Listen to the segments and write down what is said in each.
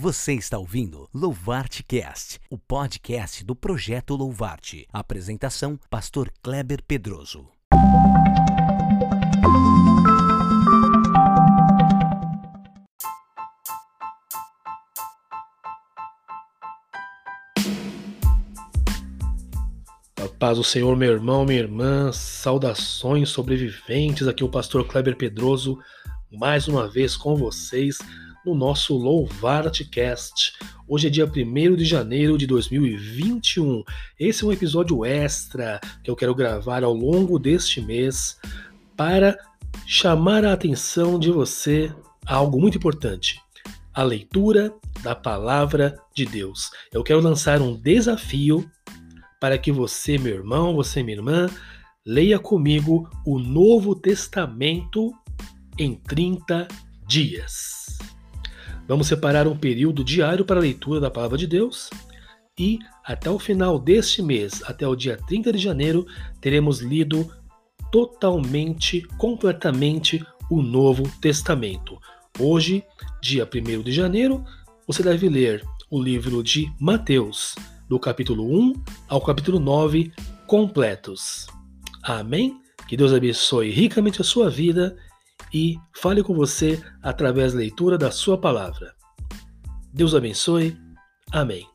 Você está ouvindo Louvarte Cast, o podcast do projeto Louvarte. Apresentação: Pastor Kleber Pedroso. Paz do Senhor, meu irmão, minha irmã, saudações sobreviventes. Aqui o pastor Kleber Pedroso, mais uma vez com vocês no nosso Louvarte-Cast. Hoje é dia 1 de janeiro de 2021. Esse é um episódio extra que eu quero gravar ao longo deste mês para chamar a atenção de você a algo muito importante: a leitura da palavra de Deus. Eu quero lançar um desafio para que você, meu irmão, você, minha irmã, leia comigo o Novo Testamento em 30 dias. Vamos separar um período diário para a leitura da palavra de Deus e até o final deste mês, até o dia 30 de janeiro, teremos lido totalmente, completamente o Novo Testamento. Hoje, dia 1 de janeiro, você deve ler o livro de Mateus, do capítulo 1 ao capítulo 9 completos. Amém? Que Deus abençoe ricamente a sua vida e fale com você através da leitura da sua palavra. Deus abençoe. Amém.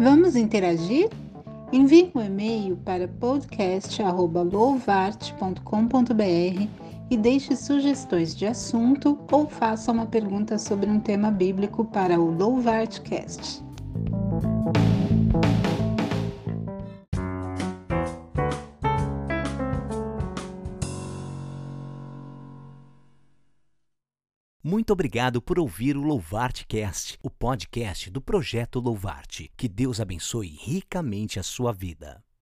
Vamos interagir? Envie um e-mail para podcast.louvarte.com.br e deixe sugestões de assunto ou faça uma pergunta sobre um tema bíblico para o Louvartcast. Muito obrigado por ouvir o Louvarte Cast, o podcast do projeto Louvarte. Que Deus abençoe ricamente a sua vida.